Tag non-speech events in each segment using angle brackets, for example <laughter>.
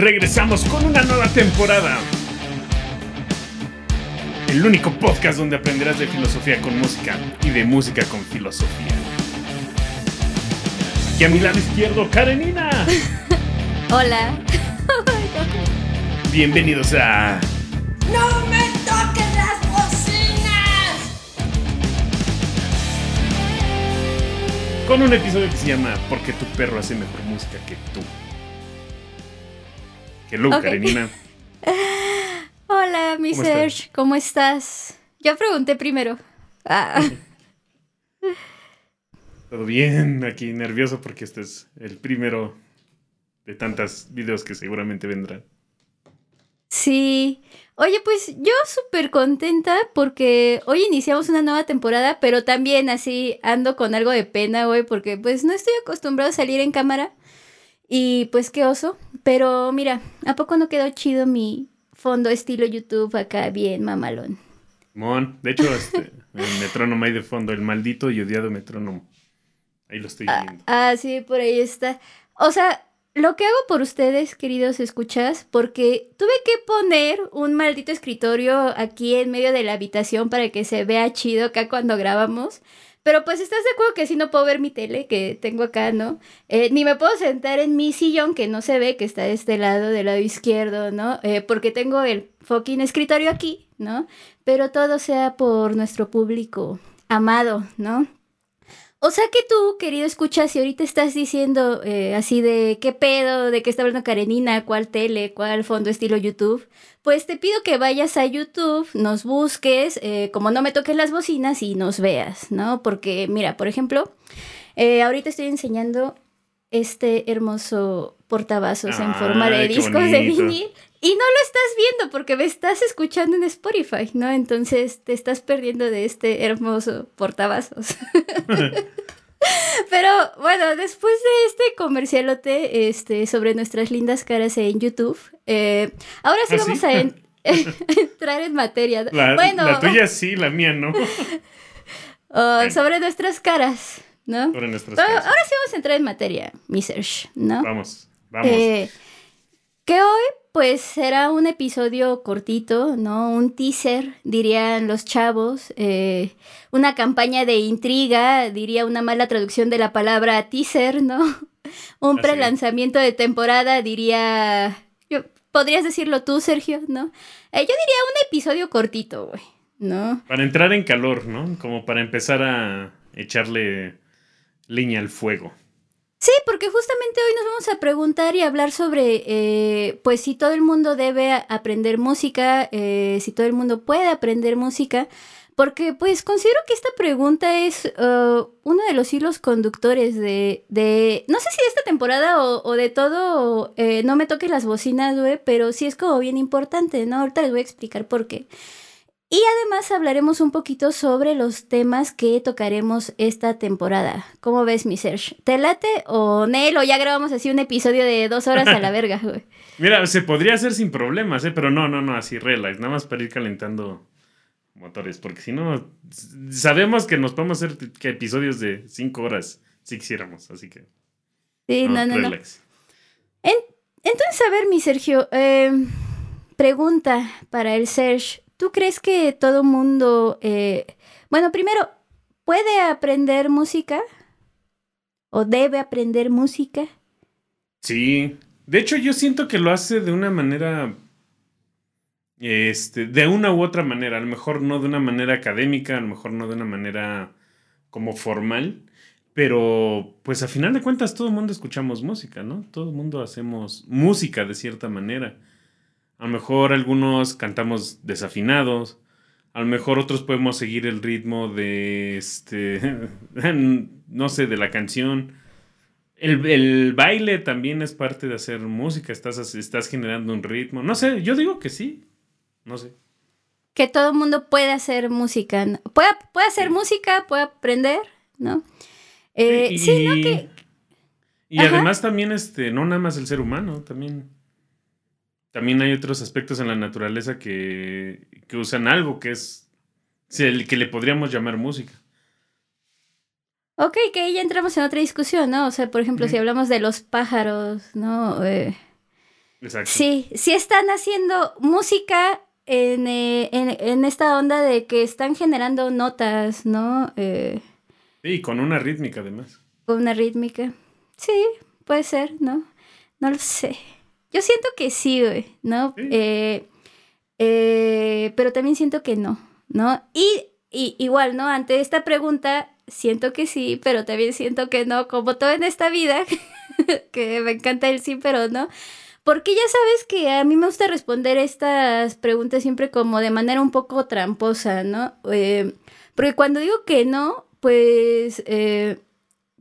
Regresamos con una nueva temporada. El único podcast donde aprenderás de filosofía con música y de música con filosofía. Aquí a mi lado izquierdo, Karenina. <laughs> Hola. <laughs> Bienvenidos a ¡No me toques las bocinas! con un episodio que se llama Porque tu perro hace mejor música que tú. Hello, Ok. Karenina. <laughs> Hola, mi ¿Cómo Serge. ¿Cómo estás? Yo pregunté primero. Ah, <laughs> Todo bien, aquí nervioso porque este es el primero de tantos videos que seguramente vendrán. sí. Oye, pues yo súper contenta porque hoy iniciamos una nueva temporada, pero también así ando con algo de pena, güey, porque pues no estoy acostumbrado a salir en cámara. Y pues qué oso. Pero mira, ¿a poco no quedó chido mi fondo estilo YouTube acá bien mamalón? Mon, de hecho, este, <laughs> el metrónomo ahí de fondo, el maldito y odiado metrónomo. Ahí lo estoy viendo. Ah, sí, por ahí está. O sea, lo que hago por ustedes, queridos escuchas, porque tuve que poner un maldito escritorio aquí en medio de la habitación para que se vea chido acá cuando grabamos. Pero pues estás de acuerdo que si no puedo ver mi tele que tengo acá, ¿no? Eh, ni me puedo sentar en mi sillón que no se ve, que está de este lado, del lado izquierdo, ¿no? Eh, porque tengo el fucking escritorio aquí, ¿no? Pero todo sea por nuestro público amado, ¿no? O sea que tú, querido escucha, si ahorita estás diciendo eh, así de qué pedo, de qué está hablando Karenina, cuál tele, cuál fondo estilo YouTube, pues te pido que vayas a YouTube, nos busques, eh, como no me toques las bocinas y nos veas, ¿no? Porque mira, por ejemplo, eh, ahorita estoy enseñando este hermoso portavasos en forma de discos de vinil. Y no lo estás viendo porque me estás escuchando en Spotify, ¿no? Entonces te estás perdiendo de este hermoso portavasos. <laughs> Pero bueno, después de este comercialote este, sobre nuestras lindas caras en YouTube, eh, ahora sí ¿Ah, vamos sí? a en- <laughs> <laughs> entrar en materia. La, bueno, la tuya sí, la mía no. oh, sobre nuestras caras, ¿no? Sobre nuestras Pero casas. ahora sí vamos a entrar en materia, mi Serge, ¿no? Vamos, vamos. Eh, que hoy, pues, será un episodio cortito, ¿no? Un teaser, dirían los chavos. eh, una campaña de intriga, diría una mala traducción de la palabra teaser, ¿no? <laughs> Un prelanzamiento de temporada, diría. Yo, Podrías decirlo tú, Sergio, ¿no? Eh, yo diría un episodio cortito, güey, ¿no? Para entrar en calor, ¿no? Como para empezar a echarle leña al fuego. Sí, porque justamente hoy nos vamos a preguntar y hablar sobre, eh, pues, si todo el mundo debe aprender música, eh, si todo el mundo puede aprender música, porque, pues, considero que esta pregunta es eh, uno de los hilos conductores de, de, no sé si de esta temporada o, o de todo, eh, no me toques las bocinas, güey, pero sí es como bien importante, ¿no? Ahorita les voy a explicar por qué. Y además hablaremos un poquito sobre los temas que tocaremos esta temporada. ¿Cómo ves, mi Serge? ¿Te late o Nel? O ya grabamos así un episodio de dos horas a la <laughs> verga, güey. Mira, se podría hacer sin problemas, ¿eh? Pero no, no, no, así relax. Nada más para ir calentando motores. Porque si no, sabemos que nos podemos hacer que episodios de cinco horas si quisiéramos. Así que. Sí, no, no, no. relax. Entonces, a ver, mi Sergio, eh, pregunta para el Serge. ¿Tú crees que todo mundo, eh, bueno, primero, puede aprender música? ¿O debe aprender música? Sí. De hecho, yo siento que lo hace de una manera. Este, de una u otra manera. A lo mejor no de una manera académica, a lo mejor no de una manera como formal. Pero, pues a final de cuentas, todo el mundo escuchamos música, ¿no? Todo el mundo hacemos música de cierta manera. A lo mejor algunos cantamos desafinados. A lo mejor otros podemos seguir el ritmo de este. <laughs> no sé, de la canción. El, el baile también es parte de hacer música. Estás, estás generando un ritmo. No sé, yo digo que sí. No sé. Que todo el mundo puede hacer música. Puede, puede hacer Sí. música, puede aprender, ¿no? Eh, sí, ¿no? Que, y Ajá. además también, este, no nada más el ser humano, también. También hay otros aspectos en la naturaleza que, que usan algo que es. sí, el que le podríamos llamar música. Ok, que ahí ya entramos en otra discusión, ¿no? O sea, por ejemplo, si hablamos de los pájaros, ¿no? Eh, Exacto. Sí, sí están haciendo música en, eh, en- en esta onda de que están generando notas, ¿no? Eh, Y con una rítmica además. con una rítmica. Sí, puede ser, ¿no? No lo sé. Yo siento que sí, güey, ¿no? Sí. Eh, eh, pero también siento que no, ¿no? Y, y igual, ¿no? Ante esta pregunta, siento que sí, pero también siento que no, como todo en esta vida, <laughs> que me encanta el sí, pero no. Porque ya sabes que a mí me gusta responder estas preguntas siempre como de manera un poco tramposa, ¿no? Eh, porque cuando digo que no, pues eh,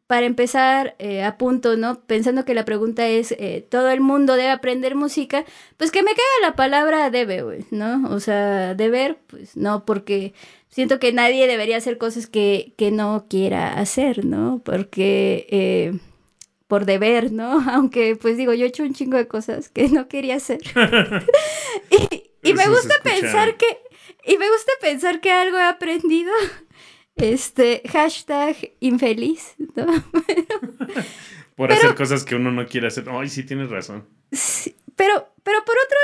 para empezar eh, a punto, ¿no? Pensando que la pregunta es, eh, ¿todo el mundo debe aprender música? Pues que me caiga la palabra debe, güey, ¿no? O sea, deber, pues no, porque siento que nadie debería hacer cosas que, que no quiera hacer, ¿no? Porque... eh, por deber, ¿no? <laughs> Aunque, pues digo, yo he hecho un chingo de cosas que no quería hacer. <laughs> <laughs> y, y me gusta pensar que, y me gusta pensar que algo he aprendido. Este, hashtag infeliz, ¿no? <laughs> Por hacer cosas que uno no quiere hacer. Ay, sí, tienes razón. Sí, pero, pero por otro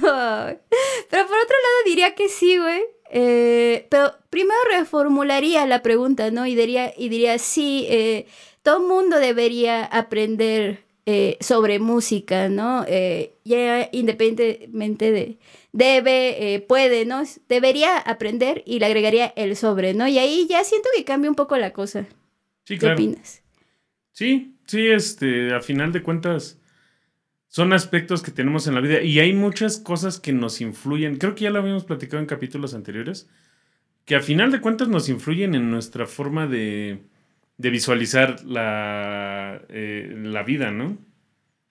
lado, <laughs> pero por otro lado diría que sí, güey. Eh, pero primero reformularía la pregunta, ¿no? Y diría, y diría sí, eh, todo mundo debería aprender eh, sobre música, ¿no? Eh, ya independientemente de debe, eh, puede, ¿no? Debería aprender y le agregaría el sobre, ¿no? Y ahí ya siento que cambia un poco la cosa. Sí, ¿Qué claro. opinas? Sí, sí, este, a final de cuentas, son aspectos que tenemos en la vida y hay muchas cosas que nos influyen. Creo que ya lo habíamos platicado en capítulos anteriores, que a final de cuentas nos influyen en nuestra forma de, de visualizar la, eh, la vida, ¿no?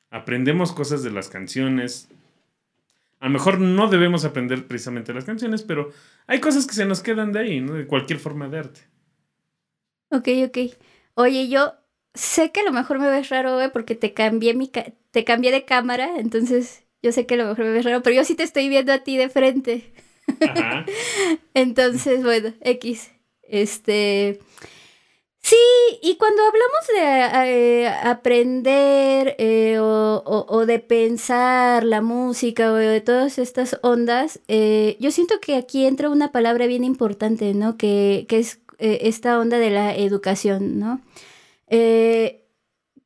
Aprendemos cosas de las canciones. A lo mejor no debemos aprender precisamente las canciones, pero hay cosas que se nos quedan de ahí, ¿no? De cualquier forma de arte. Ok, ok. Oye, yo sé que a lo mejor me ves raro, güey, porque te cambié mi ca- te cambié de cámara, entonces yo sé que a lo mejor me ves raro, pero yo sí te estoy viendo a ti de frente. Ajá. <laughs> Entonces, bueno, X. Este. Sí, y cuando hablamos de eh, aprender eh, o, o- de pensar la música o de todas estas ondas, eh, yo siento que aquí entra una palabra bien importante, ¿no? Que, que es eh, esta onda de la educación, ¿no?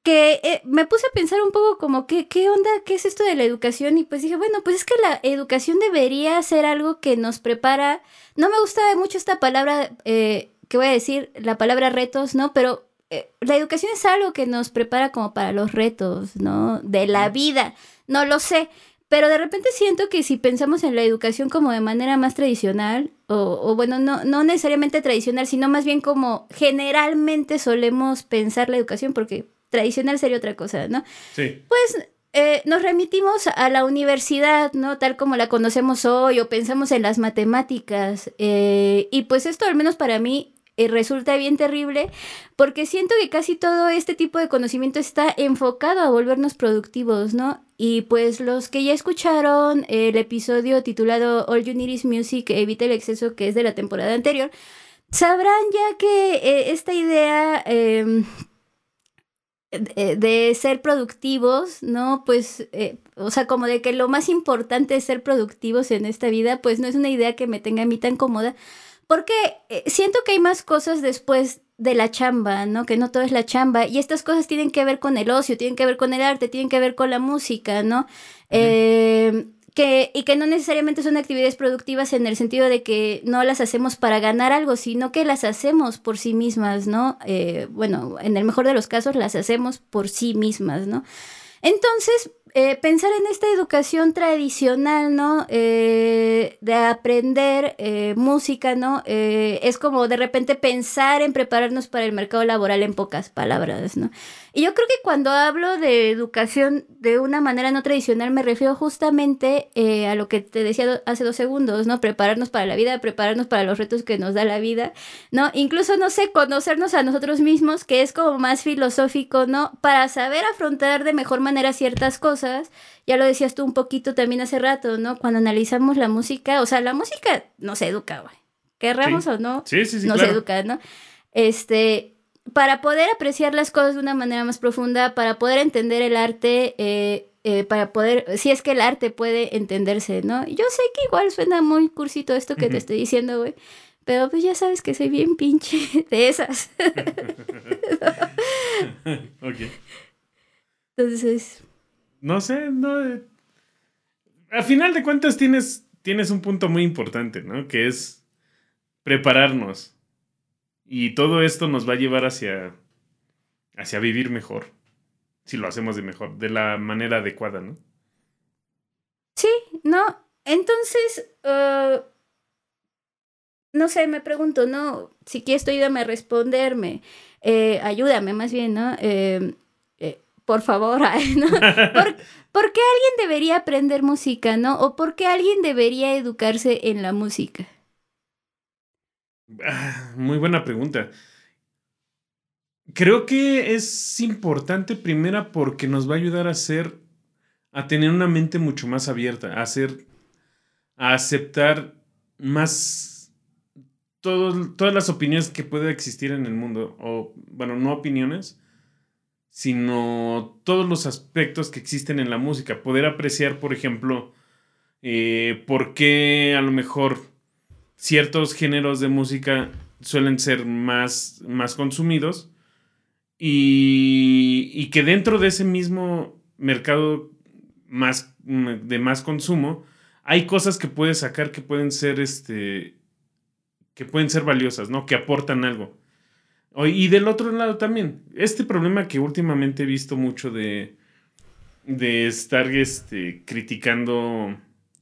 Que me puse a pensar un poco como, ¿qué, ¿qué onda? ¿Qué es esto de la educación? Y pues dije, bueno, pues es que la educación debería ser algo que nos prepara. No me gusta mucho esta palabra, eh, que voy a decir, la palabra retos, ¿no? Pero eh, la educación es algo que nos prepara como para los retos, ¿no? De la vida. No lo sé. Pero de repente siento que si pensamos en la educación como de manera más tradicional, o, o bueno, no, no necesariamente tradicional, sino más bien como generalmente solemos pensar la educación, porque tradicional sería otra cosa, ¿no? Sí. Pues eh, nos remitimos a la universidad, ¿no? Tal como la conocemos hoy, o pensamos en las matemáticas. eh, y pues esto, al menos para mí, eh, resulta bien terrible, porque siento que casi todo este tipo de conocimiento está enfocado a volvernos productivos, ¿no? Y pues los que ya escucharon el episodio titulado All You Need Is Music, Evita el Exceso, que es de la temporada anterior, sabrán ya que eh, esta idea... em, de, de ser productivos, ¿no? Pues, eh, o sea, como de que lo más importante es ser productivos en esta vida, pues no es una idea que me tenga a mí tan cómoda, porque eh, siento que hay más cosas después de la chamba, ¿no? Que no todo es la chamba, y estas cosas tienen que ver con el ocio, tienen que ver con el arte, tienen que ver con la música, ¿no? Eh, que, y que no necesariamente son actividades productivas en el sentido de que no las hacemos para ganar algo, sino que las hacemos por sí mismas, ¿no? Eh, bueno, en el mejor de los casos las hacemos por sí mismas, ¿no? Entonces, eh, pensar en esta educación tradicional, ¿no? Eh, de aprender eh, música, ¿no? Eh, es como de repente pensar en prepararnos para el mercado laboral en pocas palabras, ¿no? Y yo creo que cuando hablo de educación de una manera no tradicional me refiero justamente eh, a lo que te decía hace dos segundos, ¿no? Prepararnos para la vida, prepararnos para los retos que nos da la vida, ¿no? Incluso, no sé, conocernos a nosotros mismos, que es como más filosófico, ¿no? Para saber afrontar de mejor manera ciertas cosas. Ya lo decías tú un poquito también hace rato, ¿no? Cuando analizamos la música, o sea, la música nos educa, güey. Querramos Sí. o no, Sí, sí, sí, nos claro. educa, ¿no? Este, para poder apreciar las cosas de una manera más profunda, para poder entender el arte, eh, eh, para poder, si es que el arte puede entenderse, ¿no? Yo sé que igual suena muy cursito esto que te estoy diciendo, güey, pero pues ya sabes que soy bien pinche <laughs> de esas. <laughs> ok. Entonces, No sé, no. eh, Al final de cuentas tienes, tienes un punto muy importante, ¿no? Que es prepararnos. Y todo esto nos va a llevar hacia, hacia vivir mejor. Si lo hacemos de mejor, de la manera adecuada, ¿no? sí, no, entonces, eh, no sé, me pregunto, ¿no? Si quieres tú ayúdame a responderme, eh, ayúdame más bien, ¿no? Eh, eh, por favor, <laughs> ¿no? ¿Por, por qué alguien debería aprender música, no? ¿O por qué alguien debería educarse en la música? Ah, muy buena pregunta. Creo que es importante primera porque nos va a ayudar a ser, a tener una mente mucho más abierta, a hacer, a aceptar más todas las opiniones que pueda existir en el mundo, o bueno, no opiniones, sino todos los aspectos que existen en la música, poder apreciar, por ejemplo, eh, por qué a lo mejor ciertos géneros de música suelen ser más, más consumidos y, y que dentro de ese mismo mercado más, de más consumo hay cosas que puedes sacar que pueden ser este que pueden ser valiosas, ¿no? Que aportan algo. Y del otro lado también, este problema que últimamente he visto mucho de, de estar este, criticando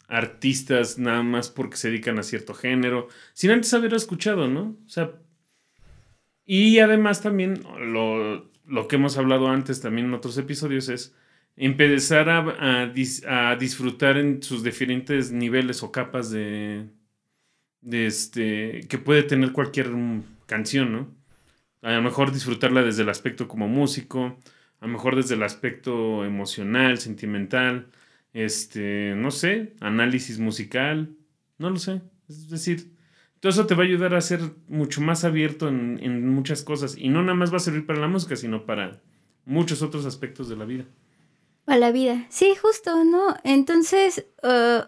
artistas nada más porque se dedican a cierto género, sin antes haber escuchado, ¿no? O sea, y además también lo, lo que hemos hablado antes también en otros episodios es empezar a, a dis- a disfrutar en sus diferentes niveles o capas de, de este, que puede tener cualquier canción, ¿no? A lo mejor disfrutarla desde el aspecto como músico, a lo mejor desde el aspecto emocional, sentimental, este, no sé, análisis musical, no lo sé. Es decir, todo eso te va a ayudar a ser mucho más abierto en, muchas cosas y no nada más va a servir para la música, sino para muchos otros aspectos de la vida. A la vida. Sí, justo, ¿no? Entonces, eh,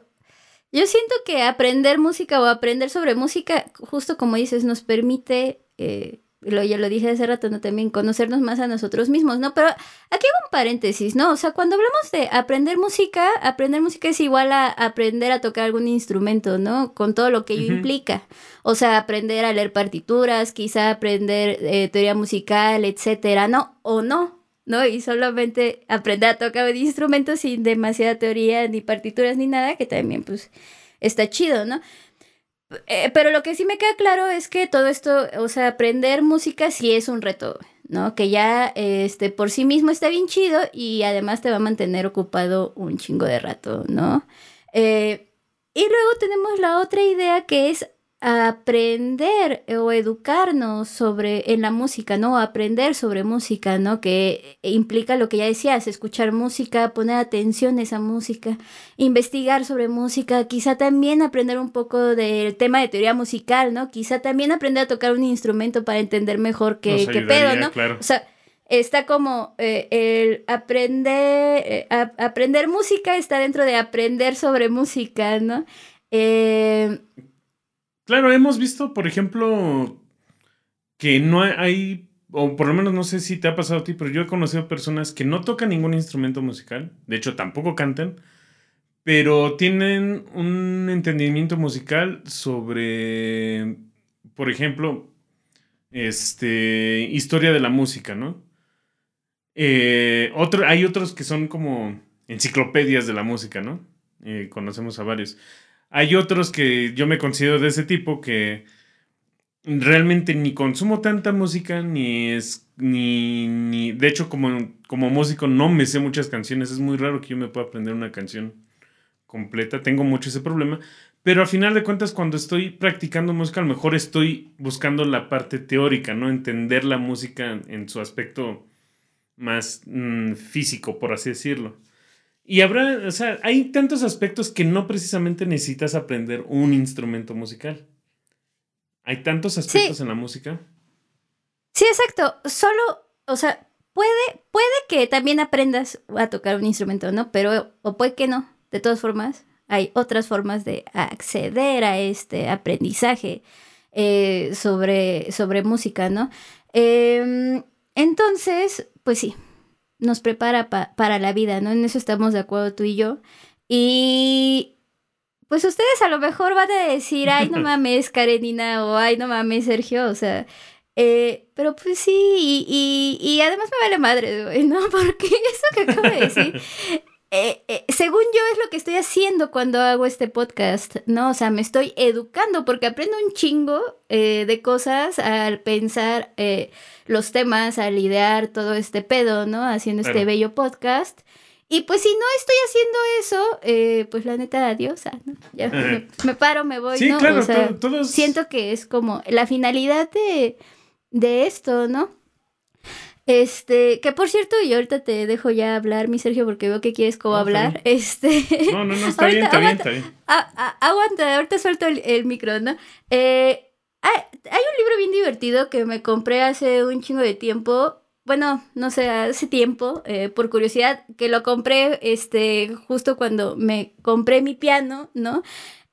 yo siento que aprender música o aprender sobre música, justo como dices, nos permite, eh, lo, ya lo dije hace rato, ¿no? También conocernos más a nosotros mismos, ¿no? Pero aquí hago un paréntesis, ¿no? O sea, cuando hablamos de aprender música, aprender música es igual a aprender a tocar algún instrumento, ¿no? Con todo lo que ello implica. O sea, aprender a leer partituras, quizá aprender eh, teoría musical, etcétera, ¿no? O no, ¿no? Y solamente aprender a tocar un instrumento sin demasiada teoría, ni partituras, ni nada, que también, pues, está chido, ¿no? Eh, pero lo que sí me queda claro es que todo esto, o sea, aprender música sí es un reto, ¿no? Que ya, este, por sí mismo está bien chido y además te va a mantener ocupado un chingo de rato, ¿no? Eh, y luego tenemos la otra idea que es aprender o educarnos sobre en la música, ¿no? Aprender sobre música, ¿no? Que implica lo que ya decías, escuchar música, poner atención a esa música, investigar sobre música, quizá también aprender un poco del tema de teoría musical, ¿no? Quizá también aprender a tocar un instrumento para entender mejor qué, pedo, ¿no? claro. O sea, está como eh, el aprender, eh, a- aprender música está dentro de aprender sobre música, ¿no? Eh, Claro, hemos visto, por ejemplo, que no hay, o por lo menos no sé si te ha pasado a ti, pero yo he conocido personas que no tocan ningún instrumento musical, de hecho tampoco cantan, pero tienen un entendimiento musical sobre, por ejemplo, este, historia de la música, ¿no? Eh, otro, hay otros que son como enciclopedias de la música, ¿no? Eh, conocemos a varios. Hay otros que yo me considero de ese tipo que realmente ni consumo tanta música, ni es. Ni, ni. De hecho, como, como músico, no me sé muchas canciones. Es muy raro que yo me pueda aprender una canción completa. Tengo mucho ese problema. Pero al final de cuentas, cuando estoy practicando música, a lo mejor estoy buscando la parte teórica, ¿no? Entender la música en su aspecto más mm, físico, por así decirlo. Y habrá, o sea, hay tantos aspectos que no precisamente necesitas aprender un instrumento musical. Hay tantos aspectos en la música. sí, exacto. Solo, o sea, puede, puede que también aprendas a tocar un instrumento, ¿no? Pero, o puede que no. De todas formas, hay otras formas de acceder a este aprendizaje eh, sobre, sobre música, ¿no? Em, entonces, pues sí, nos prepara para la vida, ¿no? En eso estamos de acuerdo tú y yo. Y pues ustedes a lo mejor van a decir, ay, no <laughs> mames, Karenina, o ay, no mames, Sergio, o sea, eh, pero pues sí, y, y, además me vale madre, güey, ¿no? <laughs> Porque eso que acabo de decir, <laughs> eh, eh, según yo es lo que estoy haciendo cuando hago este podcast, ¿no? O sea, me estoy educando porque aprendo un chingo de cosas al pensar los temas, al idear todo este pedo, ¿no? Haciendo este bello podcast. Y pues si no estoy haciendo eso, eh, pues la neta, adiós, ah, ¿no? Ya <laughs> me, paro, me voy, sí, ¿no? Claro, o sea, todos... siento que es como la finalidad de, de esto, ¿no? Este, que por cierto, y ahorita te dejo ya hablar, mi Sergio, porque veo que quieres como hablar. Este. No, no, no, está bien, está bien, está bien. aguanta, ahorita suelto el, el micro, ¿no? Eh, hay, hay un libro bien divertido que me compré hace un chingo de tiempo bueno, no sé, hace tiempo, eh, por curiosidad, que lo compré, este, justo cuando me compré mi piano, ¿no?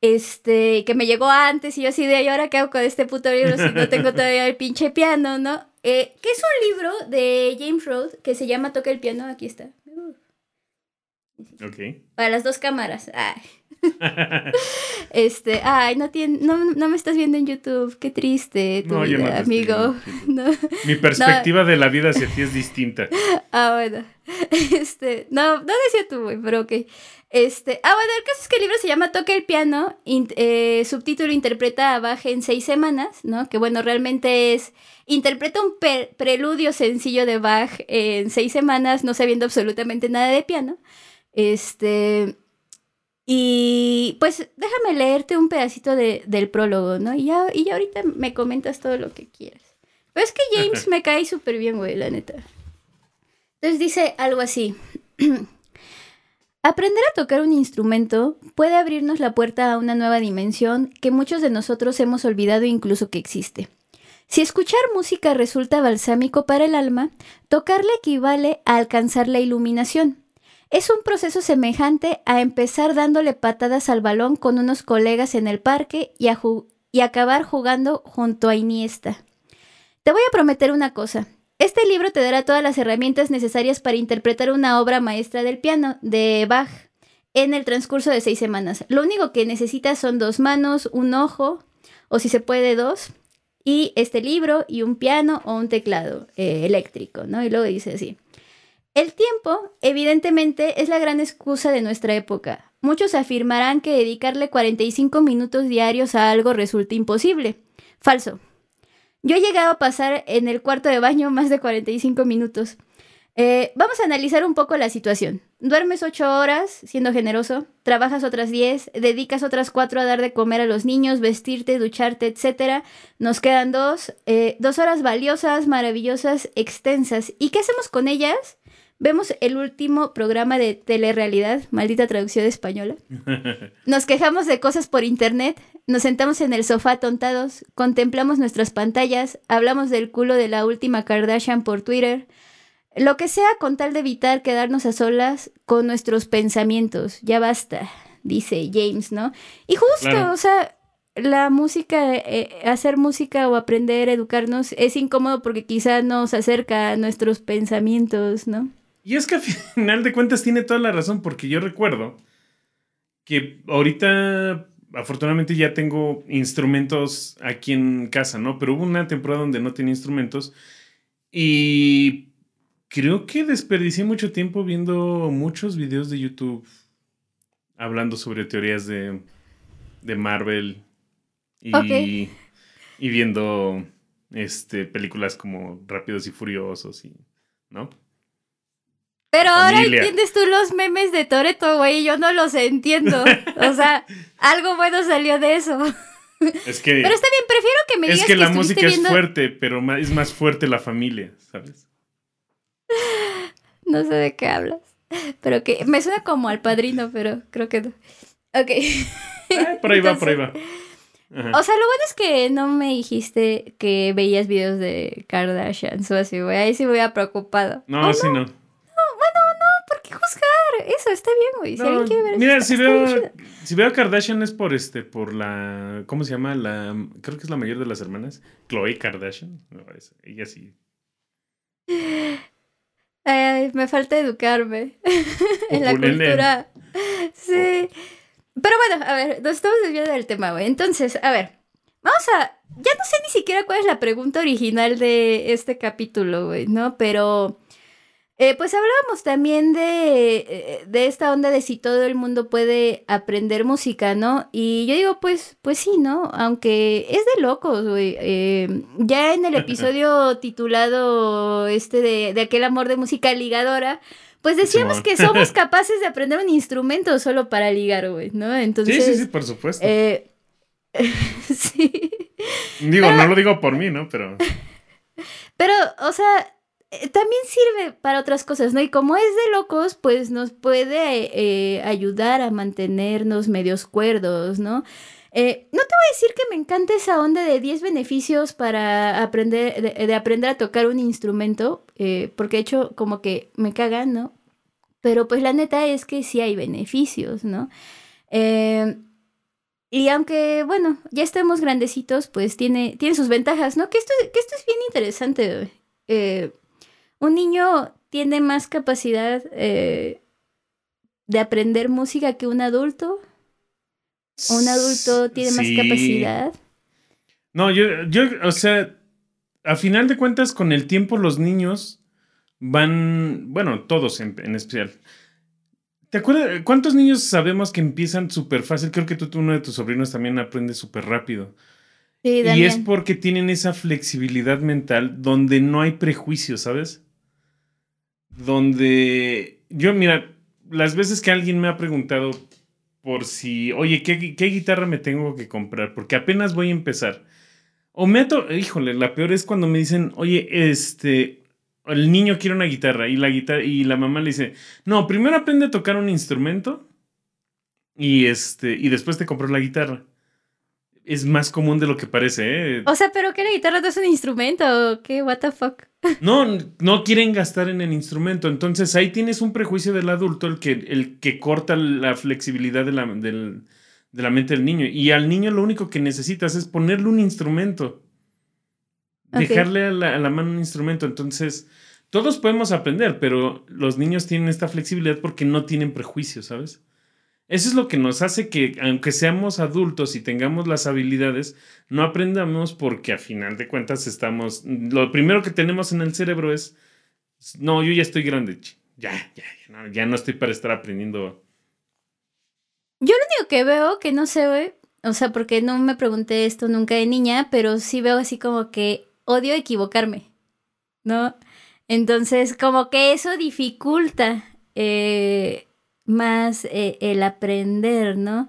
Este, que me llegó antes y yo así de, ¿y ahora qué hago con este puto libro si no tengo todavía el pinche piano, ¿no? Eh, que es un libro de James Road que se llama Toca el piano, aquí está. Ok. Para las dos cámaras. Ay. <laughs> este, ay, no, tiene, no, me estás viendo en YouTube, qué triste tu amigo. <laughs> Mi perspectiva de la vida hacia ti es distinta. <laughs> Ah, bueno. Este, no, no decía tú, güey, pero ok. Este, ah, bueno, el caso es que el libro se llama Toca el piano, eh, subtítulo interpreta a Bach en seis semanas, ¿no? Que bueno, realmente es, interpreta un preludio sencillo de Bach en seis semanas, no sabiendo absolutamente nada de piano. Este, y pues déjame leerte un pedacito de, del prólogo, ¿no? Y ya, y ya ahorita me comentas todo lo que quieras. Pero es que James <laughs> me cae súper bien, güey, la neta. Entonces dice algo así. <clears throat> Aprender a tocar un instrumento puede abrirnos la puerta a una nueva dimensión que muchos de nosotros hemos olvidado incluso que existe. Si escuchar música resulta balsámico para el alma, tocarla equivale a alcanzar la iluminación. Es un proceso semejante a empezar dándole patadas al balón con unos colegas en el parque y, y acabar jugando junto a Iniesta. Te voy a prometer una cosa. Este libro te dará todas las herramientas necesarias para interpretar una obra maestra del piano de Bach en el transcurso de seis semanas. Lo único que necesitas son dos manos, un ojo, o si se puede dos, y este libro y un piano o un teclado eh, eléctrico, ¿no? Y luego dice así. El tiempo, evidentemente, es la gran excusa de nuestra época. Muchos afirmarán que dedicarle 45 minutos diarios a algo resulta imposible. Falso. Yo he llegado a pasar en el cuarto de baño más de 45 minutos. Eh, vamos a analizar un poco la situación. Duermes 8 horas, siendo generoso, trabajas otras 10, dedicas otras 4 a dar de comer a los niños, vestirte, ducharte, etc. Nos quedan dos, eh, dos horas valiosas, maravillosas, extensas. ¿Y qué hacemos con ellas? Vemos el último programa de telerrealidad, maldita traducción española. <laughs> Nos quejamos de cosas por internet, nos sentamos en el sofá tontados, contemplamos nuestras pantallas, hablamos del culo de la última Kardashian por Twitter. Lo que sea con tal de evitar quedarnos a solas con nuestros pensamientos. Ya basta, dice James, ¿no? Y justo, o sea, la música, eh, hacer música o aprender, educarnos, es incómodo porque quizá nos acerca a nuestros pensamientos, ¿no? Y es que al <laughs> final de cuentas tiene toda la razón, porque yo recuerdo que ahorita, afortunadamente ya tengo instrumentos aquí en casa, ¿no? Pero hubo una temporada donde no tenía instrumentos y creo que desperdicié mucho tiempo viendo muchos videos de YouTube hablando sobre teorías de, de Marvel y, y viendo este, películas como Rápidos y Furiosos, y, ¿no? Pero ahora entiendes tú los memes de Toreto, güey, yo no los entiendo. O sea, <laughs> algo bueno salió de eso. Es que, pero está bien, prefiero que me digas Es que, la música es fuerte, pero es más fuerte la familia, ¿sabes? <laughs> No sé de qué hablas. Pero que me suena como al padrino, pero creo que no. Ok. Ah, por ahí va, por ahí va. Ajá. O sea, lo bueno es que no me dijiste que veías videos de Kardashian o así, güey. Ahí sí me hubiera preocupado. no, Oh, sí, no. ¿Por qué juzgar? Eso está bien, güey. Si No, alguien quiere ver eso, mira, si veo, chido. si veo a Kardashian es por este, por la, ¿cómo se llama? La, creo que es la mayor de las hermanas, Chloe Kardashian. No, es- ella sí. <laughs> Ay, me falta educarme <laughs> en la cultura. Sí. Pero bueno, a ver, nos estamos desviando del tema, güey. Entonces, a ver, vamos a... Ya no sé ni siquiera cuál es la pregunta original de este capítulo, güey, ¿no? Pero... eh, pues hablábamos también de, eh, de esta onda de si todo el mundo puede aprender música, ¿no? Y yo digo, pues, pues sí, ¿no? Aunque es de locos, güey. Eh, ya en el <laughs> episodio titulado este de, de aquel amor de música ligadora, pues decíamos que somos <laughs> capaces de aprender un instrumento solo para ligar, güey, ¿no? Entonces, sí, sí, sí, por supuesto. eh, <laughs> sí. digo, no lo digo por mí, ¿no? Pero Pero, o sea, también sirve para otras cosas, ¿no? Y como es de locos, pues nos puede eh, ayudar a mantenernos medios cuerdos, ¿no? Eh, no te voy a decir que me encanta esa onda de 10 beneficios para aprender, de, de aprender a tocar un instrumento, eh, porque de hecho como que me cagan, ¿no? Pero pues la neta es que sí hay beneficios, ¿no? Eh, y aunque, bueno, ya estemos grandecitos, pues tiene, tiene sus ventajas, ¿no? Que esto, que esto es bien interesante. Eh, un niño tiene más capacidad eh, de aprender música que un adulto. Un adulto tiene más capacidad. No, yo, yo, o sea, a final de cuentas, con el tiempo los niños van, bueno, todos en, en especial. ¿Te acuerdas? ¿Cuántos niños sabemos que empiezan súper fácil? Creo que tú, tú, uno de tus sobrinos también aprende súper rápido. Sí, Y es porque tienen esa flexibilidad mental donde no hay prejuicios, ¿sabes? Donde yo, mira, las veces que alguien me ha preguntado por si, oye, ¿qué, qué guitarra me tengo que comprar? Porque apenas voy a empezar. O me híjole, la peor es cuando me dicen, oye, este, el niño quiere una guitarra y la guitarra y la mamá le dice, no, primero aprende a tocar un instrumento y este, y después te compro la guitarra. Es más común de lo que parece, ¿eh? O sea, pero que la guitarra no es un instrumento, ¿o ¿qué? What the fuck? No, no quieren gastar en el instrumento. Entonces ahí tienes un prejuicio del adulto, el que, el que corta la flexibilidad de la, del- de la mente del niño. Y al niño lo único que necesitas es ponerle un instrumento. Dejarle a la, a la mano un instrumento. Entonces, todos podemos aprender, pero los niños tienen esta flexibilidad porque no tienen prejuicios, ¿sabes? Eso es lo que nos hace que, aunque seamos adultos y tengamos las habilidades, no aprendamos porque a final de cuentas estamos. Lo primero que tenemos en el cerebro es. No, yo ya estoy grande. Ya, ya, ya no, estoy para estar aprendiendo. Yo lo único que veo, que no sé, o sea, porque no me pregunté esto nunca de niña, pero sí veo así como que odio equivocarme, ¿no? Entonces, como que eso dificulta eh, más eh, el aprender, ¿no?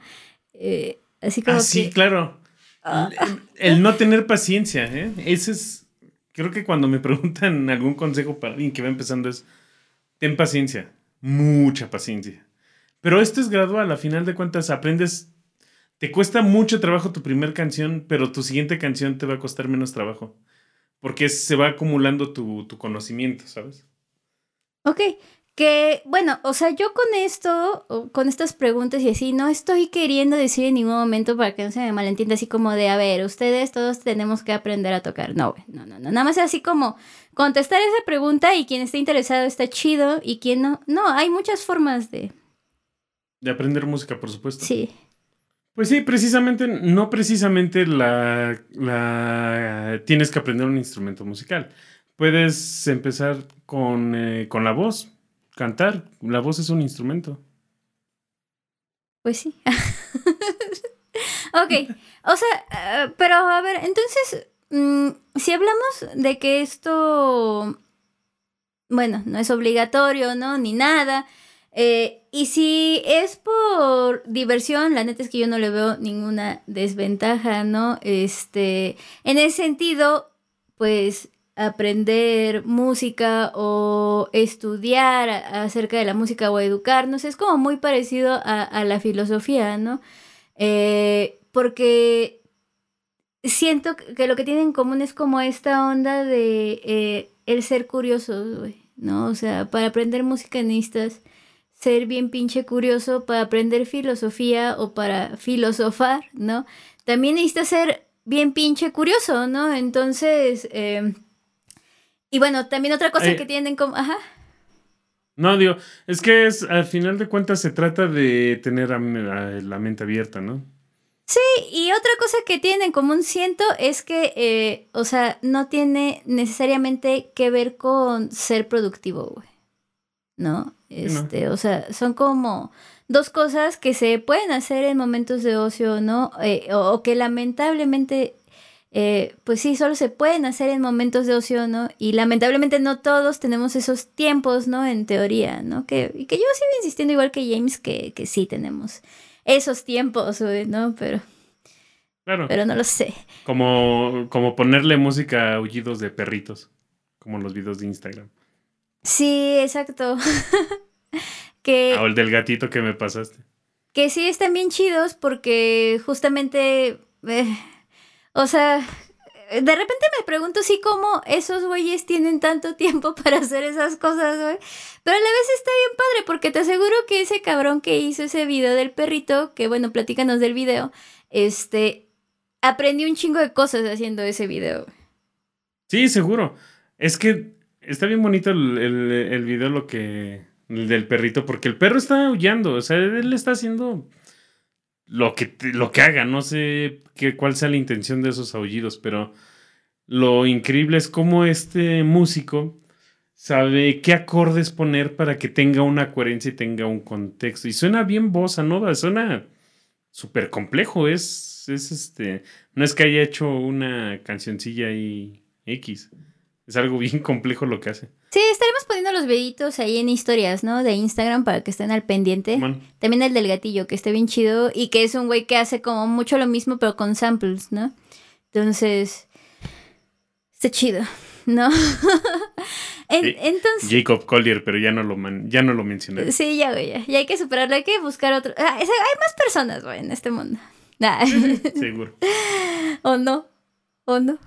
Eh, así como Ah, sí, que... claro. Ah. El, el no tener paciencia, ¿eh? Ese es. Creo que cuando me preguntan algún consejo para alguien que va empezando es. Ten paciencia. Mucha paciencia. Pero esto es gradual. A final de cuentas, aprendes. Te cuesta mucho trabajo tu primer canción, pero tu siguiente canción te va a costar menos trabajo. Porque se va acumulando tu, tu conocimiento, ¿sabes? Ok, que bueno, o sea, yo con esto, con estas preguntas y así, no estoy queriendo decir en ningún momento para que no se me malentienda así como de, a ver, ustedes todos tenemos que aprender a tocar. No, no, no, no, nada más es así como contestar esa pregunta y quien esté interesado está chido y quien no, no, hay muchas formas de, De aprender música, por supuesto. sí. Pues sí, precisamente, no precisamente la, la tienes que aprender un instrumento musical. Puedes empezar con, eh, con la voz, cantar. La voz es un instrumento. Pues sí. <laughs> ok, o sea, eh, pero a ver, entonces, mm, si hablamos de que esto, bueno, no es obligatorio, ¿no? Ni nada. eh, y si es por diversión, la neta es que yo no le veo ninguna desventaja, ¿no? Este, en ese sentido, pues aprender música o estudiar acerca de la música o educarnos es como muy parecido a, a la filosofía, ¿no? Eh, porque siento que lo que tienen en común es como esta onda de eh, el ser curioso, ¿no? O sea, para aprender música necesitas ser bien pinche curioso, para aprender filosofía o para filosofar, ¿no? También necesitas ser bien pinche curioso, ¿no? Entonces, eh, y bueno, también otra cosa Eh, que tienen como, ajá. No, digo, es que es, al final de cuentas se trata de tener a- la mente abierta, ¿no? Y otra cosa que tienen en común, siento, es que, eh, o sea, no tiene necesariamente que ver con ser productivo, güey. ¿No? no. Este, o sea, son como dos cosas que se pueden hacer en momentos de ocio, ¿no? Eh, o, o que lamentablemente, eh, pues sí, solo se pueden hacer en momentos de ocio, ¿no? Y lamentablemente no todos tenemos esos tiempos, ¿no? En teoría, ¿no? Que, y que yo sigo insistiendo igual que James, que, que sí tenemos esos tiempos, ¿no? Pero, Claro. pero no lo sé. Como, como ponerle música a aullidos de perritos, como en los videos de Instagram. Sí, exacto. <laughs> que, O el del gatito que me pasaste. que sí están bien chidos porque justamente, eh, o sea, de repente me pregunto si cómo esos güeyes tienen tanto tiempo <laughs> para hacer esas cosas, güey. Pero a la vez está bien padre porque te aseguro que ese cabrón que hizo ese video del perrito, que bueno, platícanos del video, este, aprendió un chingo de cosas haciendo ese video. Sí, seguro. Es que está bien bonito el, el, el video lo que. el del perrito, porque el perro está aullando. O sea, él está haciendo lo que, lo que haga. No sé qué, cuál sea la intención de esos aullidos, pero lo increíble es cómo este músico sabe qué acordes poner para que tenga una coherencia y tenga un contexto. Y suena bien bossa nova, suena súper complejo. Es, es este. No es que haya hecho una cancioncilla ahí X. Es algo bien complejo lo que hace. Sí, estaremos poniendo los videitos ahí en historias, ¿no? De Instagram para que estén al pendiente. Man, También el del gatillo, que esté bien chido y que es un güey que hace como mucho lo mismo, pero con samples, ¿no? Entonces, está chido, ¿no? <laughs> En-. Entonces, Jacob Collier, pero ya no lo, man- ya no lo mencioné. sí, ya, güey, ya, ya hay que superarlo, hay que buscar otro. Ah, es- hay más personas, güey, en este mundo. Nah. <laughs> Seguro. o no, o no.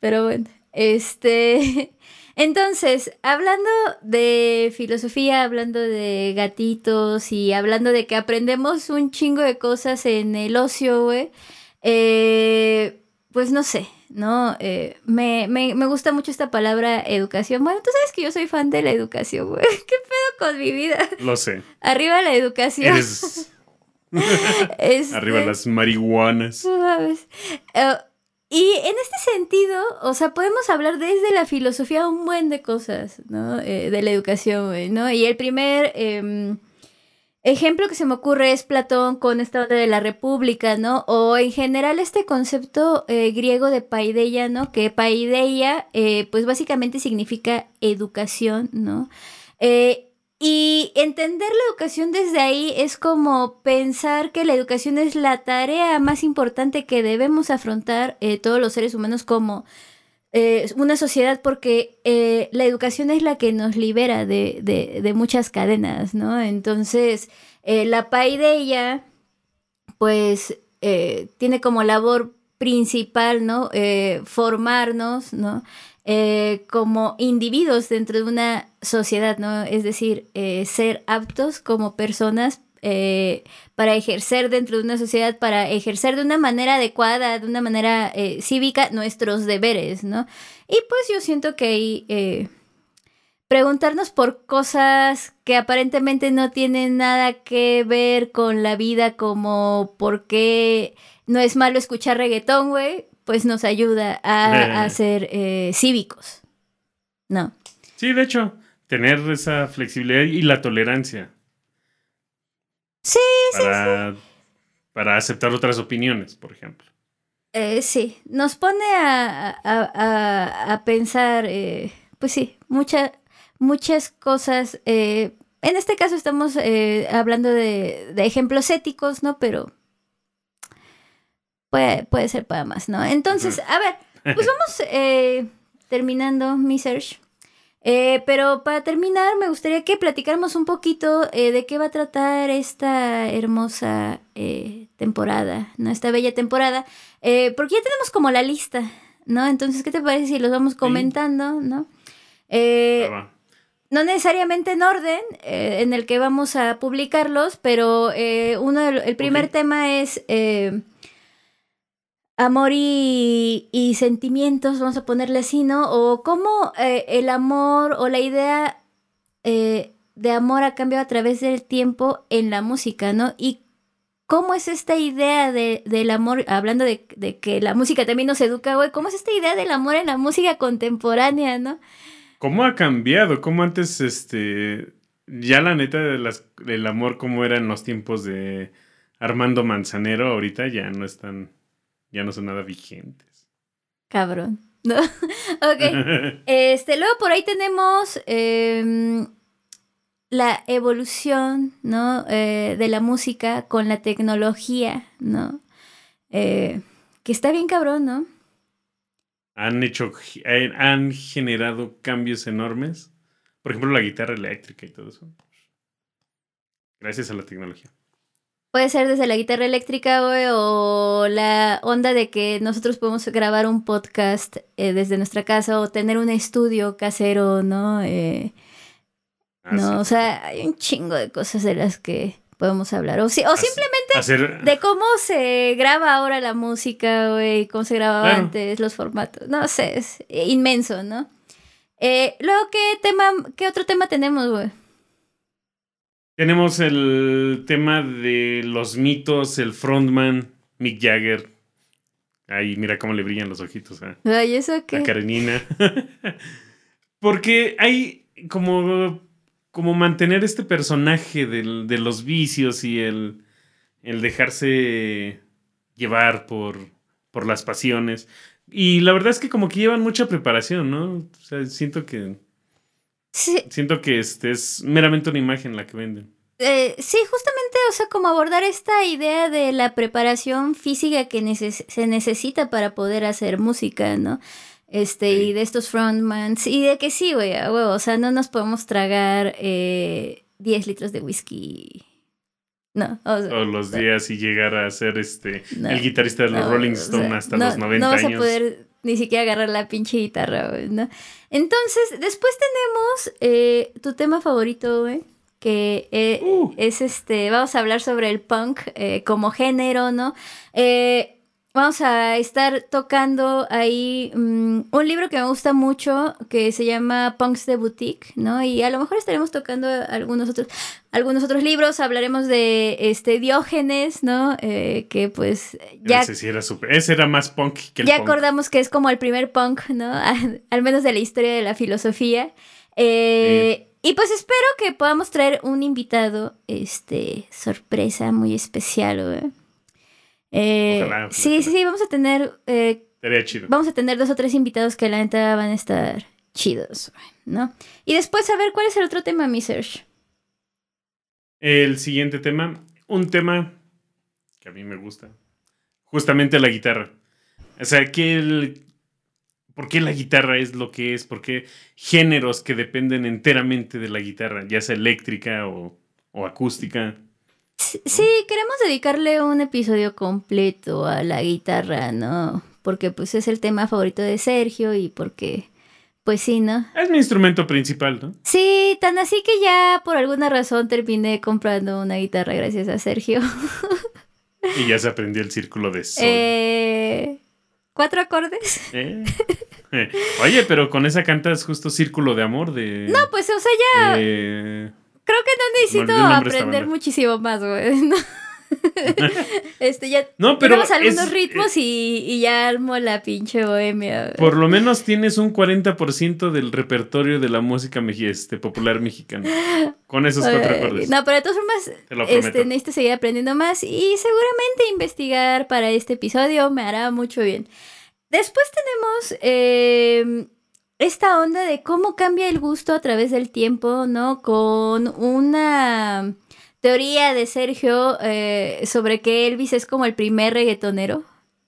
Pero bueno, este. <laughs> Entonces, hablando de filosofía, hablando de gatitos y hablando de que aprendemos un chingo de cosas en el ocio, güey, eh, pues no sé, ¿no? Eh, me, me, me gusta mucho esta palabra educación. Bueno, tú sabes que yo soy fan de la educación, güey. <laughs> ¿Qué pedo con mi vida? Lo sé. Arriba la educación. Eres <laughs> Este- arriba las marihuanas. no mames. Y en este sentido, o sea, podemos hablar desde la filosofía un buen de cosas, ¿no? Eh, de la educación, ¿no? Y el primer em, ejemplo que se me ocurre es Platón con esta onda de la república, ¿no? O en general este concepto eh, griego de paideia, ¿no? Que paideia, eh, pues básicamente significa educación, ¿no? Y entender la educación desde ahí es como pensar que la educación es la tarea más importante que debemos afrontar eh, todos los seres humanos como eh, una sociedad porque eh, la educación es la que nos libera de, de- de muchas cadenas, ¿no? Entonces, la paideia, pues, tiene como labor principal, ¿no? Formarnos, ¿no? Eh, como individuos dentro de una sociedad, ¿no? Es decir, eh, ser aptos como personas eh, para ejercer dentro de una sociedad, para ejercer de una manera adecuada, de una manera cívica, nuestros deberes, ¿no? Y pues yo siento que ahí preguntarnos por cosas que aparentemente no tienen nada que ver con la vida, como por qué no es malo escuchar reggaetón, güey, pues nos ayuda a, a ser eh, cívicos. No. Sí, de hecho, tener esa flexibilidad y la tolerancia. Sí, para, para aceptar otras opiniones, por ejemplo. Eh, sí, nos pone a, a, a- a pensar, eh, pues sí, mucha- muchas cosas. eh, en este caso estamos hablando de, de ejemplos éticos, ¿no? Pero puede, puede ser para más, ¿no? Entonces, a ver, pues <laughs> vamos eh, terminando mi search. Eh, pero para terminar, me gustaría que platicáramos un poquito eh, de qué va a tratar esta hermosa eh, temporada, ¿no? Esta bella temporada, eh, porque ya tenemos como la lista, ¿no? Entonces, ¿qué te parece si los vamos comentando, ¿no? No necesariamente en orden eh, en el que vamos a publicarlos, pero eh, uno el primer tema es amor y, sentimientos, vamos a ponerle así, ¿no? O cómo eh, el amor o la idea eh, de amor ha cambiado a través del tiempo en la música, ¿no? Y cómo es esta idea de, del amor, hablando de, que la música también nos educa, güey, cómo es esta idea del amor en la música contemporánea, ¿no? ¿Cómo ha cambiado? ¿Cómo antes, este, ya la neta de del amor, cómo era en los tiempos de Armando Manzanero, ahorita ya no están, ya no son nada vigentes. Cabrón. ¿No? <laughs> ok. <laughs> Este, luego por ahí tenemos em, la evolución, ¿no? Eh, de la música con la tecnología, ¿no? Eh, que está bien cabrón, ¿no? han hecho, eh, han generado cambios enormes. Por ejemplo, la guitarra eléctrica y todo eso. Gracias a la tecnología. Puede ser desde la guitarra eléctrica, güey, o la onda de que nosotros podemos grabar un podcast eh, desde nuestra casa o tener un estudio casero, ¿no? Eh, Ah, no, sí. o sea, hay un chingo de cosas de las que podemos hablar. O, sí, o simplemente hacer, de cómo se graba ahora la música, güey, cómo se grababa Claro. antes, los formatos. No sé, es inmenso, ¿no? Eh, luego, ¿qué tema, qué otro tema tenemos, güey? Tenemos el tema de los mitos, el frontman, Mick Jagger. Ahí mira cómo le brillan los ojitos a, Ay, ¿eso a qué? Karenina. <laughs> Porque hay como, como mantener este personaje del- de los vicios y el, el dejarse llevar por, por las pasiones. Y la verdad es que como que llevan mucha preparación, ¿no? O sea, siento que, Sí, siento que este es meramente una imagen la que venden. eh, sí, justamente, o sea, como abordar esta idea de la preparación física que neces- se necesita para poder hacer música, ¿no? Este, Sí. y de estos frontmans, y de que sí, güey, o sea, no nos podemos tragar eh, 10 litros de whisky. No, o sea, todos los días y llegar a ser este No, el guitarrista de los no, Rolling o sea, Stone hasta los 90 no vas años. a poder ni siquiera agarrar la pinche guitarra, güey, ¿no? Entonces, después tenemos eh, tu tema favorito, güey, que eh, Uh. es este, vamos a hablar sobre el punk eh, como género, ¿no? Eh, vamos a estar tocando ahí mm, un libro que me gusta mucho que se llama Punks de Boutique, ¿no? Y a lo mejor estaremos tocando algunos otros, algunos otros libros, hablaremos de este Diógenes, ¿no? Eh, que pues ya Ese sí era súper. Ese era más punk que el ya punk. acordamos que es como el primer punk, ¿no? <laughs> Al menos de la historia de la filosofía. Eh, Y pues espero que podamos traer un invitado, este, sorpresa muy especial, güey. Eh, Ojalá, sí, sí, sí, vamos a tener, eh, chido. vamos a tener dos o tres invitados que la neta van a estar chidos, ¿no? Y después a ver cuál es el otro tema, mi Serge. El siguiente tema, un tema que a mí me gusta. Justamente la guitarra. O sea, que el, ¿por qué la guitarra es lo que es? ¿Por qué géneros que dependen enteramente de la guitarra, ya sea eléctrica o, o acústica? Sí, sí, queremos dedicarle un episodio completo a la guitarra, ¿no? Porque pues es el tema favorito de Sergio y porque, pues sí, ¿no? Es mi instrumento principal, ¿no? Sí, tan así que ya por alguna razón terminé comprando una guitarra gracias a Sergio. <laughs> Y ya se aprendió el círculo de sol. Eh, ¿Cuatro acordes? ¿Eh? Eh, Oye, pero con esa cantas justo Círculo de Amor de... No, pues o sea, ya de- creo que no necesito aprender muchísimo más, güey. <laughs> ¿no? <laughs> este, ya No, pero tenemos algunos es- ritmos y, y ya armo la pinche bohemia. güey. Por lo menos tienes un 40% del repertorio de la música este, popular mexicana. Con esos cuatro acordes. No, pero de todas formas, este, necesito seguir aprendiendo más y seguramente investigar para este episodio me hará mucho bien. Después tenemos eh, esta onda de cómo cambia el gusto a través del tiempo, ¿no? Con una teoría de Sergio eh, sobre que Elvis es como el primer reggaetonero,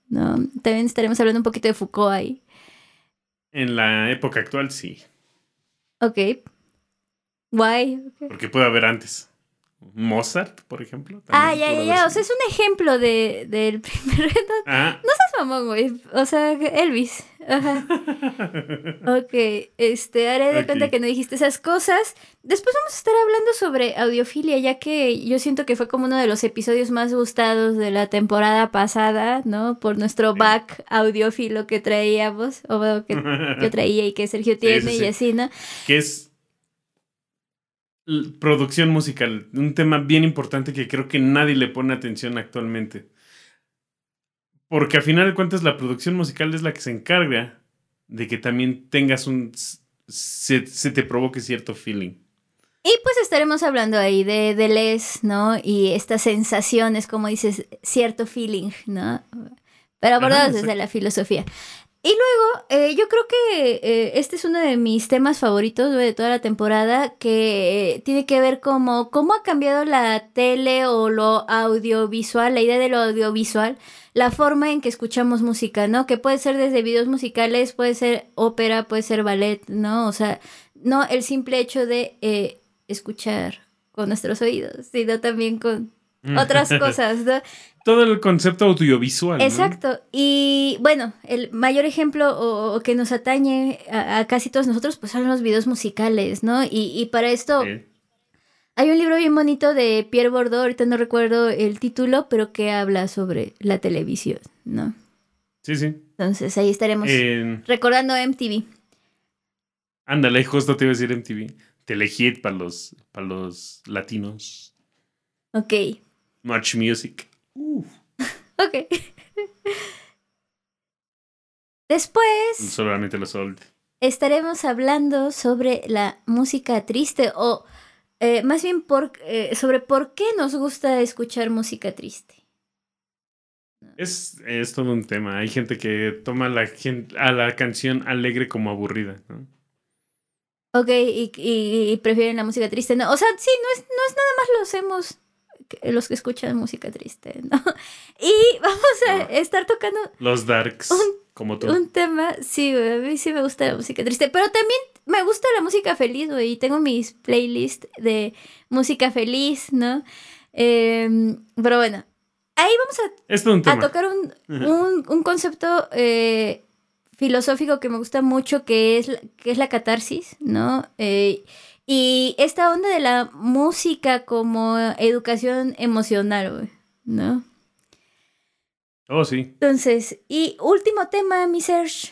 ¿no? También estaremos hablando un poquito de Foucault ahí. En la época actual, sí. Ok. Guay. Porque puede haber antes. Mozart, por ejemplo. Ah, ya, ya, ya. O sea, es un ejemplo de, del primer <laughs> reto. Ah. No seas mamón, güey. O sea, Elvis. Ajá. <laughs> Ok, este, haré de cuenta que no dijiste esas cosas. Después vamos a estar hablando sobre audiofilia, ya que yo siento que fue como uno de los episodios más gustados de la temporada pasada, ¿no? Por nuestro Sí. back audiófilo que traíamos, o que yo <laughs> traía y que Sergio tiene sí, y sí. así, ¿no? que es producción musical, un tema bien importante que creo que nadie le pone atención actualmente. Porque a final de cuentas la producción musical es la que se encarga de que también tengas un... se, se te provoque cierto feeling. Y pues estaremos hablando ahí de, de Les, ¿no? Y estas sensaciones, como dices, cierto feeling, ¿no? Pero abordados desde la filosofía. Y luego, eh, yo creo que eh, este es uno de mis temas favoritos de toda la temporada, que eh, tiene que ver como cómo ha cambiado la tele o lo audiovisual, la idea de lo audiovisual, la forma en que escuchamos música, ¿no? Que puede ser desde videos musicales, puede ser ópera, puede ser ballet, ¿no? O sea, no el simple hecho de eh, escuchar con nuestros oídos, sino también con otras <laughs> cosas, ¿no? Todo el concepto audiovisual. ¿no? Exacto. Y bueno, el mayor ejemplo o, o que nos atañe a, a casi todos nosotros, pues son los videos musicales, ¿no? Y, y para esto hay un libro bien bonito de Pierre Bordeaux, ahorita no recuerdo el título, pero que habla sobre la televisión, ¿no? Sí, sí. Entonces ahí estaremos recordando MTV. ándale, justo te iba a decir MTV. Telehit para los, para los latinos. Ok. Much Music. Uf. Ok. Después Solamente los old. estaremos hablando sobre la música triste o eh, más bien por, eh, sobre por qué nos gusta escuchar música triste. Es, es todo un tema. Hay gente que toma la a la canción alegre como aburrida. ¿no? Ok, y, y- y prefieren la música triste, ¿no? O sea, sí, no es, no es nada más los hemos los que escuchan música triste, ¿no? <laughs> Y vamos a No. estar tocando Los darks, Un- como tú. un tema, sí, güey, a mí sí me gusta la música triste, pero también me gusta la música feliz, güey, y tengo mis playlists de música feliz, ¿no? Em, pero bueno, ahí vamos a es un a tocar un, un, un concepto eh, filosófico que me gusta mucho, que es, la- que es la catarsis, ¿no? Eh, y esta onda de la música como educación emocional, güey, ¿no? Oh, sí. Entonces, y último tema, mi Serge.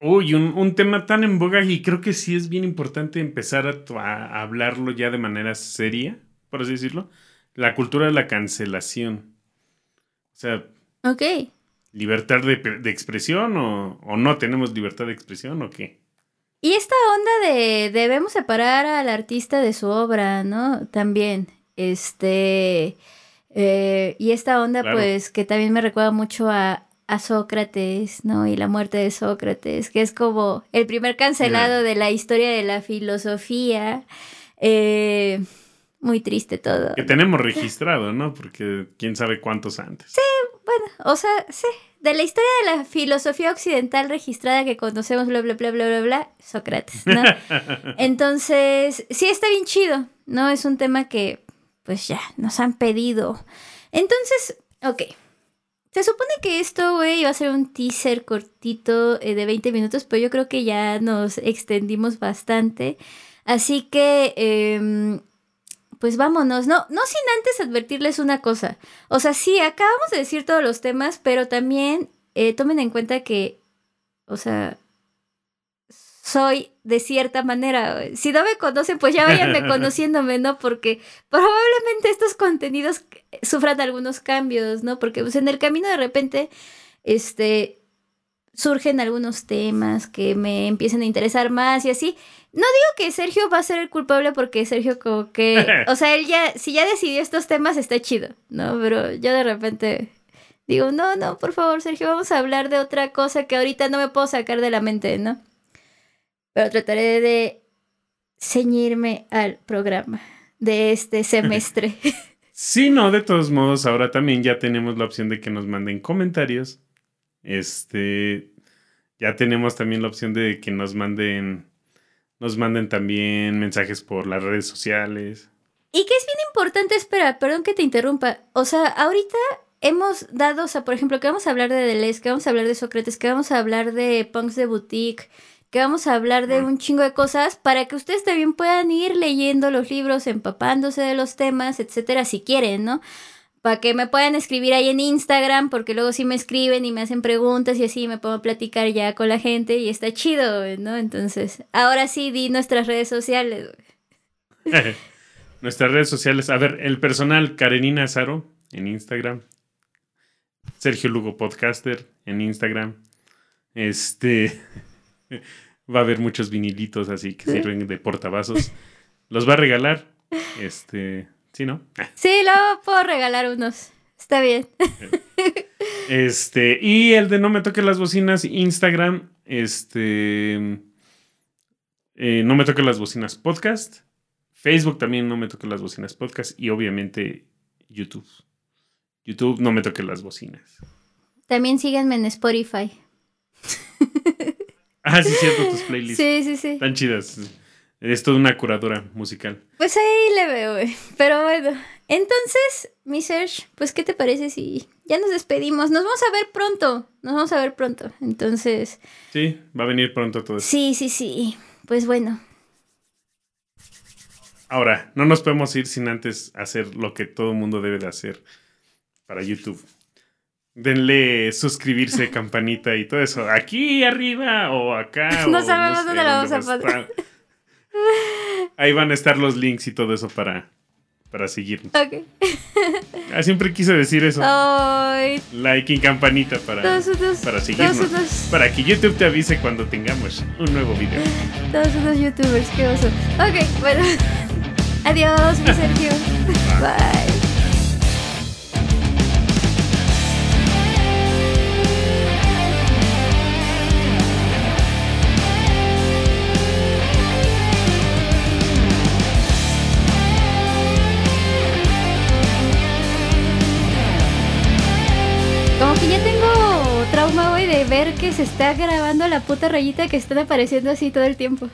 Uy, un, un tema tan en boga y creo que sí es bien importante empezar a, a hablarlo ya de manera seria, por así decirlo. La cultura de la cancelación. O sea, Ok. libertad de, de expresión o, o no tenemos libertad de expresión o qué. Y esta onda de debemos separar al artista de su obra, ¿no? También, este, eh, y esta onda, Claro. pues, que también me recuerda mucho a, a Sócrates, ¿no? Y la muerte de Sócrates, que es como el primer cancelado de la historia de la filosofía. Eh, muy triste todo. Que tenemos registrado, ¿no? Porque quién sabe cuántos antes. Bueno, o sea, sí, de la historia de la filosofía occidental registrada que conocemos, bla, bla, bla, bla, bla, bla, Sócrates, ¿no? <laughs> Entonces, sí está bien chido, ¿no? Es un tema que, pues ya, nos han pedido. Entonces, ok. Se supone que esto, güey, iba a ser un teaser cortito eh, de 20 minutos, pero yo creo que ya nos extendimos bastante. Así que, em, pues vámonos. No, no sin antes advertirles una cosa. O sea, sí, acabamos de decir todos los temas, pero también eh, tomen en cuenta que, o sea, soy de cierta manera. Si no me conocen, pues ya váyanme <laughs> conociéndome, ¿no? Porque probablemente estos contenidos sufran algunos cambios, ¿no? Porque pues en el camino de repente, este, surgen algunos temas que me empiezan a interesar más y así. No digo que Sergio va a ser el culpable porque Sergio como que, <laughs> o sea, él ya, si ya decidió estos temas está chido, ¿no? Pero yo de repente digo, no, no, por favor, Sergio, vamos a hablar de otra cosa que ahorita no me puedo sacar de la mente, ¿no? Pero trataré de ceñirme al programa de este semestre. <laughs> Sí, no, de todos modos, ahora también ya tenemos la opción de que nos manden comentarios. Este, ya tenemos también la opción de que nos manden nos manden también mensajes por las redes sociales. Y que es bien importante, espera, perdón que te interrumpa. O sea, ahorita hemos dado, o sea, por ejemplo, que vamos a hablar de Deleuze, que vamos a hablar de Sócrates, que vamos a hablar de punks de boutique, que vamos a hablar de un chingo de cosas para que ustedes también puedan ir leyendo los libros, empapándose de los temas, etcétera, si quieren, ¿no? Para que me puedan escribir ahí en Instagram, porque luego sí me escriben y me hacen preguntas y así me puedo platicar ya con la gente y está chido, ¿no? Entonces, ahora sí di nuestras redes sociales. <laughs> Nuestras redes sociales. A ver, el personal Karenina Azaro en Instagram. Sergio Lugo Podcaster en Instagram. Este. <laughs> Va a haber muchos vinilitos así que sirven de portavasos. Los va a regalar. Este. Sí, ¿no? Sí, luego puedo regalar unos. Está bien. Este. Y el de No Me Toque las Bocinas, Instagram. Este. eh, no Me Toque las Bocinas Podcast. Facebook también No Me Toque las Bocinas Podcast. Y obviamente YouTube. YouTube No Me Toque las Bocinas. También síganme en Spotify. Ah, sí, cierto, tus playlists. Sí, sí, sí. Están chidas. Es toda una curadora musical. Pues ahí le veo, güey. Pero bueno. Entonces, mi Serge, pues, ¿qué te parece si ya nos despedimos? Nos vamos a ver pronto. Nos vamos a ver pronto. Entonces, Sí, va a venir pronto todo esto. sí, sí, sí. Pues bueno. Ahora, no nos podemos ir sin antes hacer lo que todo el mundo debe de hacer para YouTube. Denle suscribirse, <laughs> campanita y todo eso. Aquí arriba o acá. No o sabemos sé dónde la vamos a estar. <laughs> Ahí van a estar los links y todo eso para, para seguirnos. Ok. <laughs> Ah, siempre quise decir eso. Ay, Like y campanita para, todos para todos seguirnos. unos, Para que YouTube te avise cuando tengamos un nuevo video. <laughs> todos unos youtubers, qué oso. Ok, bueno. Adiós, mi Sergio. Bye. Como se está grabando la puta rayita que están apareciendo así todo el tiempo.